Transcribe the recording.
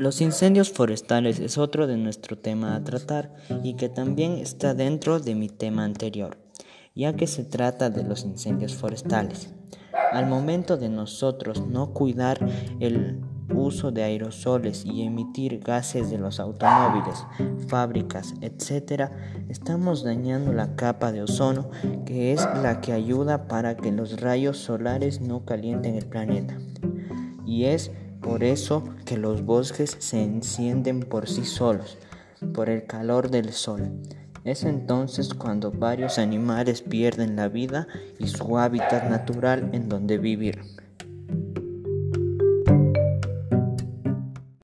Los incendios forestales es otro de nuestro tema a tratar y que también está dentro de mi tema anterior, ya que se trata de los incendios forestales. Al momento de nosotros no cuidar el uso de aerosoles y emitir gases de los automóviles, fábricas, etc., estamos dañando la capa de ozono, que es la que ayuda para que los rayos solares no calienten el planeta. Y es por eso que los bosques se encienden por sí solos, por el calor del sol. Es entonces cuando varios animales pierden la vida y su hábitat natural en donde vivir.